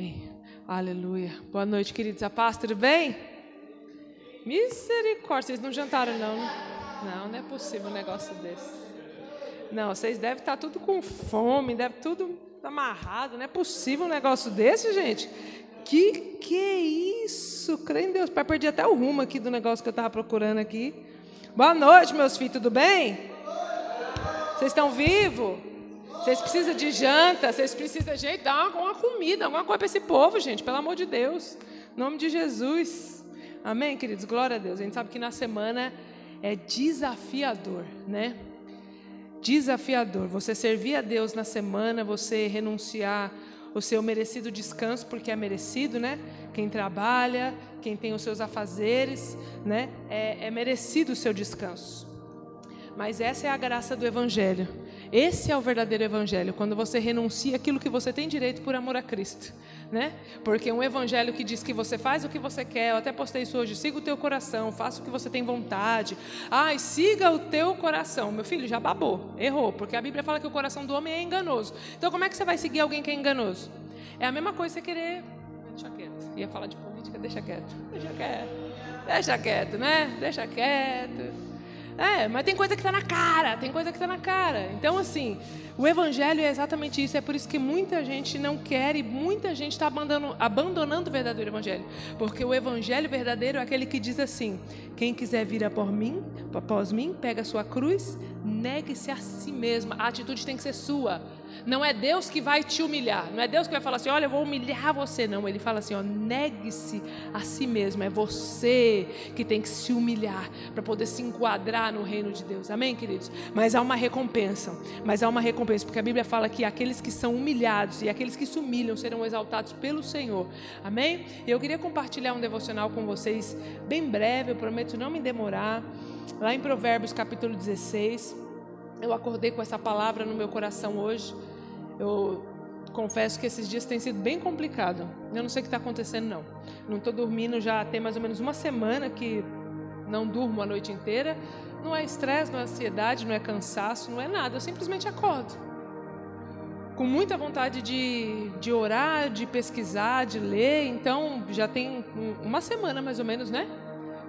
Ei, aleluia. Boa noite, queridos. A paz, tudo bem? Misericórdia, vocês não jantaram não? Não, não é possível um negócio desse. Não, vocês devem estar tudo com fome, deve tudo amarrado. Não é possível um negócio desse, gente. Que que é isso? Creio em Deus. Pai, perdi até o rumo aqui do negócio que eu estava procurando aqui. Boa noite, meus filhos, tudo bem? Vocês estão vivos? Vocês precisam de janta? Vocês precisam, dar alguma comida, alguma coisa para esse povo, gente, pelo amor de Deus. Em nome de Jesus. Amém, queridos? Glória a Deus. A gente sabe que na semana é desafiador, né? Desafiador. Você servir a Deus na semana, você renunciar o seu merecido descanso, porque é merecido, né? Quem trabalha, quem tem os seus afazeres, né? É, é merecido o seu descanso. Mas essa é a graça do Evangelho. Esse é o verdadeiro Evangelho, quando você renuncia aquilo que você tem direito por amor a Cristo. Né? Porque um evangelho que diz que você faz o que você quer, eu até postei isso hoje, siga o teu coração, faça o que você tem vontade. Ai, siga o teu coração. Meu filho já babou, errou, porque a Bíblia fala que o coração do homem é enganoso. Então como é que você vai seguir alguém que é enganoso? É a mesma coisa você querer. Deixa quieto. Ia falar de política, deixa quieto. Deixa quieto. Deixa quieto, né? Deixa quieto. É, mas tem coisa que está na cara, tem coisa que está na cara. Então, assim, o Evangelho é exatamente isso. É por isso que muita gente não quer e muita gente está abandonando, abandonando o verdadeiro Evangelho. Porque o Evangelho verdadeiro é aquele que diz assim: quem quiser vir após mim, após mim, pega a sua cruz, negue-se a si mesmo. A atitude tem que ser sua. Não é Deus que vai te humilhar. Não é Deus que vai falar assim: olha, eu vou humilhar você. Não, ele fala assim: negue-se a si mesmo. É você que tem que se humilhar para poder se enquadrar no reino de Deus. Amém, queridos? Mas há uma recompensa. Mas há uma recompensa, porque a Bíblia fala que aqueles que são humilhados e aqueles que se humilham serão exaltados pelo Senhor. Amém? Eu queria compartilhar um devocional com vocês bem breve, eu prometo não me demorar. Lá em Provérbios capítulo 16. Eu acordei com essa palavra no meu coração hoje. Eu confesso que esses dias têm sido bem complicado. Eu não sei o que está acontecendo, não. Não estou dormindo já tem mais ou menos uma semana que não durmo a noite inteira. Não é estresse, não é ansiedade, não é cansaço, não é nada. Eu simplesmente acordo. Com muita vontade de, de orar, de pesquisar, de ler. Então, já tem uma semana mais ou menos, né?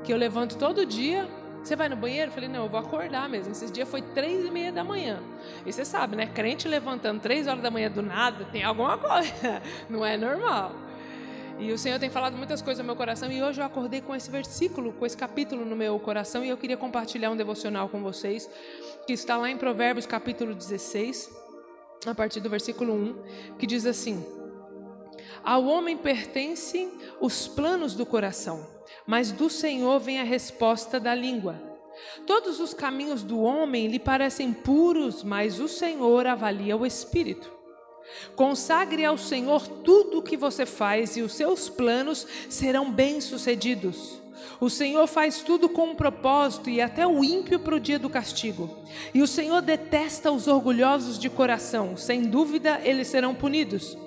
Que eu levanto todo dia você vai no banheiro? Eu falei, não, eu vou acordar mesmo. Esses dias foi três e meia da manhã. E você sabe, né? Crente levantando três horas da manhã do nada, tem alguma coisa. Não é normal. E o Senhor tem falado muitas coisas no meu coração. E hoje eu acordei com esse versículo, com esse capítulo no meu coração. E eu queria compartilhar um devocional com vocês, que está lá em Provérbios capítulo 16, a partir do versículo 1, que diz assim: Ao homem pertencem os planos do coração mas do Senhor vem a resposta da língua. Todos os caminhos do homem lhe parecem puros, mas o Senhor avalia o espírito. Consagre ao Senhor tudo o que você faz e os seus planos serão bem-sucedidos. O Senhor faz tudo com um propósito e até o ímpio para o dia do castigo. E o Senhor detesta os orgulhosos de coração, sem dúvida eles serão punidos.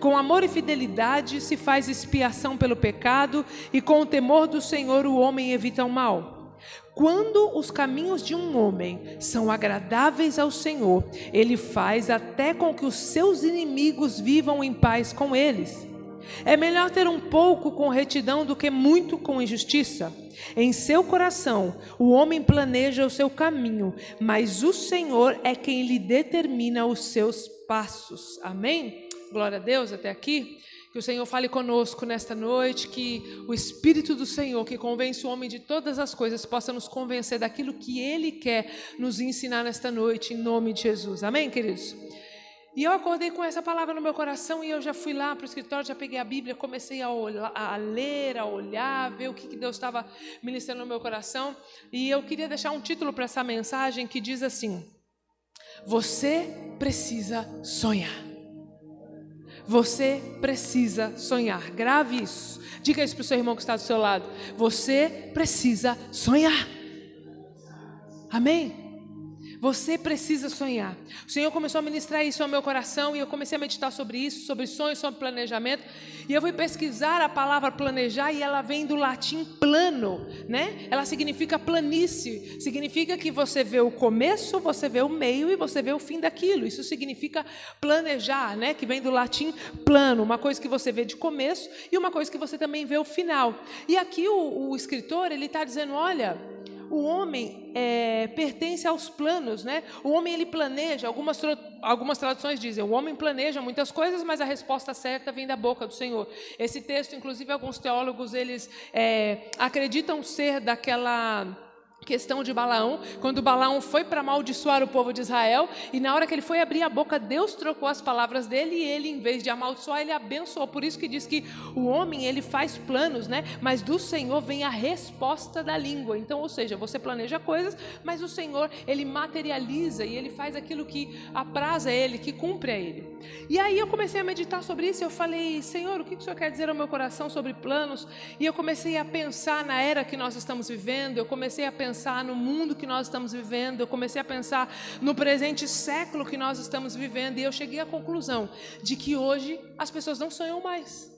Com amor e fidelidade se faz expiação pelo pecado, e com o temor do Senhor o homem evita o mal. Quando os caminhos de um homem são agradáveis ao Senhor, ele faz até com que os seus inimigos vivam em paz com eles. É melhor ter um pouco com retidão do que muito com injustiça. Em seu coração, o homem planeja o seu caminho, mas o Senhor é quem lhe determina os seus passos. Amém? Glória a Deus até aqui. Que o Senhor fale conosco nesta noite, que o Espírito do Senhor, que convence o homem de todas as coisas, possa nos convencer daquilo que Ele quer nos ensinar nesta noite, em nome de Jesus. Amém, queridos? E eu acordei com essa palavra no meu coração e eu já fui lá para o escritório, já peguei a Bíblia, comecei a, olhar, a ler, a olhar, ver o que, que Deus estava ministrando no meu coração. E eu queria deixar um título para essa mensagem que diz assim: Você precisa sonhar. Você precisa sonhar. Grave isso. Diga isso para o seu irmão que está do seu lado. Você precisa sonhar. Amém? Você precisa sonhar. O Senhor começou a ministrar isso ao meu coração e eu comecei a meditar sobre isso, sobre sonhos, sobre planejamento. E eu fui pesquisar a palavra planejar e ela vem do latim plano, né? Ela significa planície. Significa que você vê o começo, você vê o meio e você vê o fim daquilo. Isso significa planejar, né? Que vem do latim plano, uma coisa que você vê de começo e uma coisa que você também vê o final. E aqui o, o escritor ele está dizendo, olha o homem é, pertence aos planos, né? O homem ele planeja. Algumas algumas traduções dizem o homem planeja muitas coisas, mas a resposta certa vem da boca do Senhor. Esse texto, inclusive, alguns teólogos eles é, acreditam ser daquela questão de Balaão, quando Balaão foi para amaldiçoar o povo de Israel, e na hora que ele foi abrir a boca, Deus trocou as palavras dele e ele, em vez de amaldiçoar, ele abençoou. Por isso que diz que o homem, ele faz planos, né? Mas do Senhor vem a resposta da língua. Então, ou seja, você planeja coisas, mas o Senhor, ele materializa e ele faz aquilo que apraz a ele, que cumpre a ele. E aí eu comecei a meditar sobre isso, eu falei, Senhor, o que o Senhor quer dizer ao meu coração sobre planos? E eu comecei a pensar na era que nós estamos vivendo, eu comecei a pensar pensar no mundo que nós estamos vivendo, eu comecei a pensar no presente século que nós estamos vivendo, e eu cheguei à conclusão de que hoje as pessoas não sonham mais.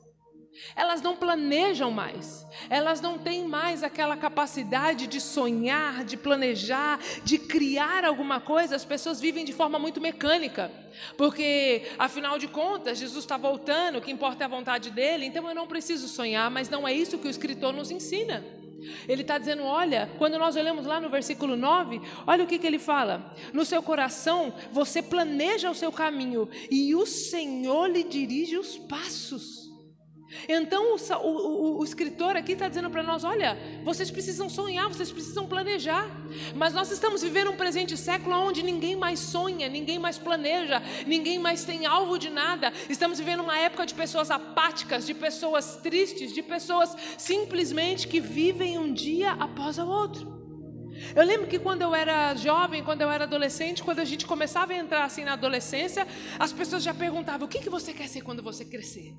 Elas não planejam mais, elas não têm mais aquela capacidade de sonhar, de planejar, de criar alguma coisa. As pessoas vivem de forma muito mecânica, porque afinal de contas, Jesus está voltando, o que importa é a vontade dele, então eu não preciso sonhar, mas não é isso que o escritor nos ensina. Ele está dizendo: olha, quando nós olhamos lá no versículo 9, olha o que, que ele fala: no seu coração você planeja o seu caminho e o Senhor lhe dirige os passos. Então o, o, o escritor aqui está dizendo para nós: olha, vocês precisam sonhar, vocês precisam planejar. Mas nós estamos vivendo um presente século onde ninguém mais sonha, ninguém mais planeja, ninguém mais tem alvo de nada. Estamos vivendo uma época de pessoas apáticas, de pessoas tristes, de pessoas simplesmente que vivem um dia após o outro. Eu lembro que quando eu era jovem, quando eu era adolescente, quando a gente começava a entrar assim na adolescência, as pessoas já perguntavam: o que, que você quer ser quando você crescer?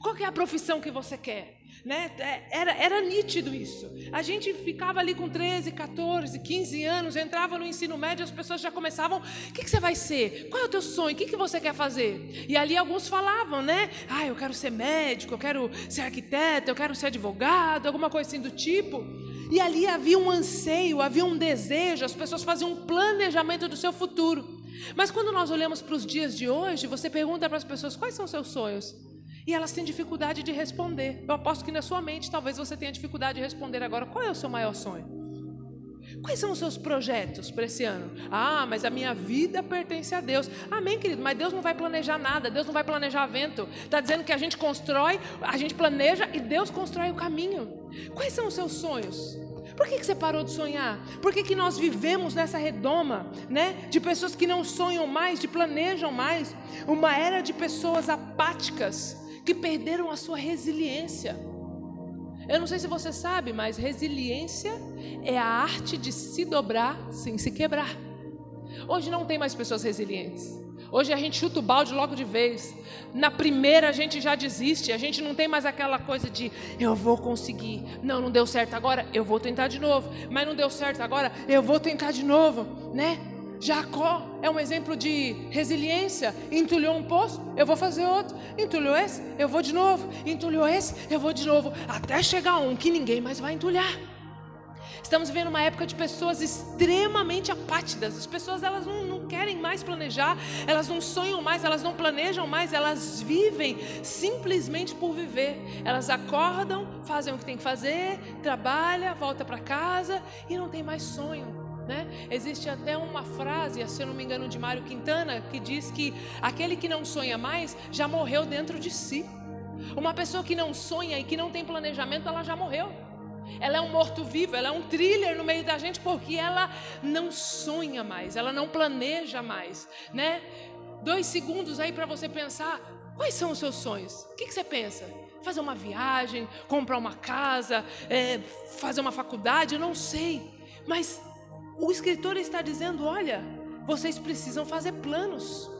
Qual é a profissão que você quer? Né? É, era, era nítido isso. A gente ficava ali com 13, 14, 15 anos, entrava no ensino médio, as pessoas já começavam: o que, que você vai ser? Qual é o teu sonho? O que, que você quer fazer? E ali alguns falavam, né? Ah, eu quero ser médico, eu quero ser arquiteto, eu quero ser advogado, alguma coisa assim do tipo. E ali havia um anseio, havia um desejo, as pessoas faziam um planejamento do seu futuro. Mas quando nós olhamos para os dias de hoje, você pergunta para as pessoas quais são os seus sonhos. E elas têm dificuldade de responder. Eu aposto que na sua mente talvez você tenha dificuldade de responder agora. Qual é o seu maior sonho? Quais são os seus projetos para esse ano? Ah, mas a minha vida pertence a Deus. Amém, querido, mas Deus não vai planejar nada, Deus não vai planejar vento. Está dizendo que a gente constrói, a gente planeja e Deus constrói o caminho. Quais são os seus sonhos? Por que, que você parou de sonhar? Por que, que nós vivemos nessa redoma, né? De pessoas que não sonham mais, de planejam mais. Uma era de pessoas apáticas, que perderam a sua resiliência. Eu não sei se você sabe, mas resiliência é a arte de se dobrar sem se quebrar. Hoje não tem mais pessoas resilientes. Hoje a gente chuta o balde logo de vez. Na primeira a gente já desiste, a gente não tem mais aquela coisa de eu vou conseguir. Não, não deu certo agora, eu vou tentar de novo. Mas não deu certo agora, eu vou tentar de novo, né? Jacó é um exemplo de resiliência. Entulhou um poço, eu vou fazer outro. Entulhou esse, eu vou de novo. Entulhou esse, eu vou de novo. Até chegar um que ninguém mais vai entulhar. Estamos vivendo uma época de pessoas extremamente apátidas. As pessoas elas não, não, querem mais planejar, elas não sonham mais, elas não planejam mais, elas vivem simplesmente por viver. Elas acordam, fazem o que tem que fazer, trabalha, volta para casa e não tem mais sonho. Né? Existe até uma frase, se eu não me engano, de Mário Quintana, que diz que aquele que não sonha mais já morreu dentro de si. Uma pessoa que não sonha e que não tem planejamento, ela já morreu. Ela é um morto-vivo, ela é um thriller no meio da gente porque ela não sonha mais, ela não planeja mais, né? Dois segundos aí para você pensar, quais são os seus sonhos? O que, que você pensa? Fazer uma viagem, comprar uma casa, é, fazer uma faculdade, eu não sei. Mas o escritor está dizendo: olha, vocês precisam fazer planos.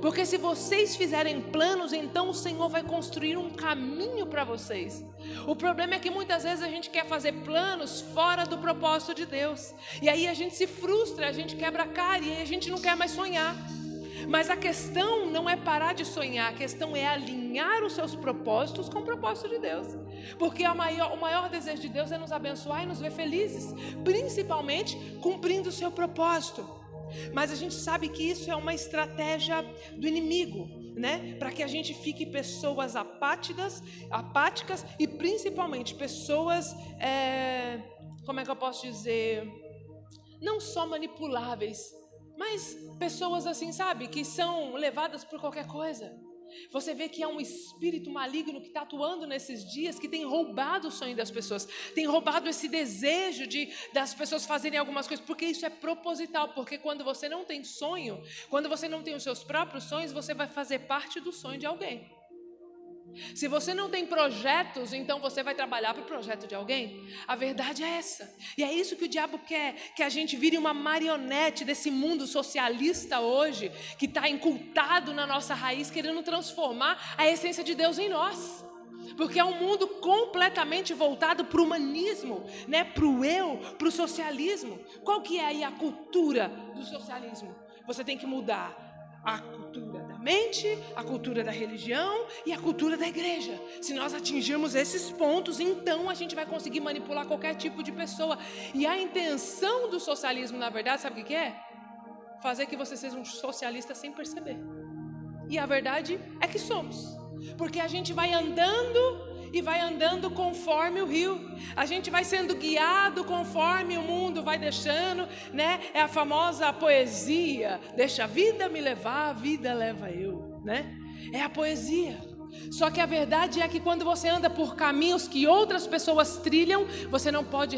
Porque se vocês fizerem planos, então o Senhor vai construir um caminho para vocês. O problema é que muitas vezes a gente quer fazer planos fora do propósito de Deus. E aí a gente se frustra, a gente quebra a cara e a gente não quer mais sonhar. Mas a questão não é parar de sonhar, a questão é alinhar os seus propósitos com o propósito de Deus. Porque maior, o maior desejo de Deus é nos abençoar e nos ver felizes, principalmente cumprindo o seu propósito. Mas a gente sabe que isso é uma estratégia do inimigo, né? Para que a gente fique pessoas apáticas, apáticas e principalmente pessoas, é, como é que eu posso dizer, não só manipuláveis, mas pessoas assim, sabe, que são levadas por qualquer coisa. Você vê que há um espírito maligno que está atuando nesses dias, que tem roubado o sonho das pessoas, tem roubado esse desejo de das pessoas fazerem algumas coisas, porque isso é proposital, porque quando você não tem sonho, quando você não tem os seus próprios sonhos, você vai fazer parte do sonho de alguém. Se você não tem projetos, então você vai trabalhar para o projeto de alguém? A verdade é essa. E é isso que o diabo quer: que a gente vire uma marionete desse mundo socialista hoje, que está incultado na nossa raiz, querendo transformar a essência de Deus em nós. Porque é um mundo completamente voltado para o humanismo, né? para o eu, para o socialismo. Qual que é aí a cultura do socialismo? Você tem que mudar a cultura mente, a cultura da religião e a cultura da igreja. Se nós atingirmos esses pontos, então a gente vai conseguir manipular qualquer tipo de pessoa. E a intenção do socialismo, na verdade, sabe o que é? Fazer que você seja um socialista sem perceber. E a verdade é que somos. Porque a gente vai andando e vai andando conforme o rio. A gente vai sendo guiado conforme o mundo vai deixando, né? É a famosa poesia: deixa a vida me levar, a vida leva eu, né? É a poesia. Só que a verdade é que quando você anda por caminhos que outras pessoas trilham, você não pode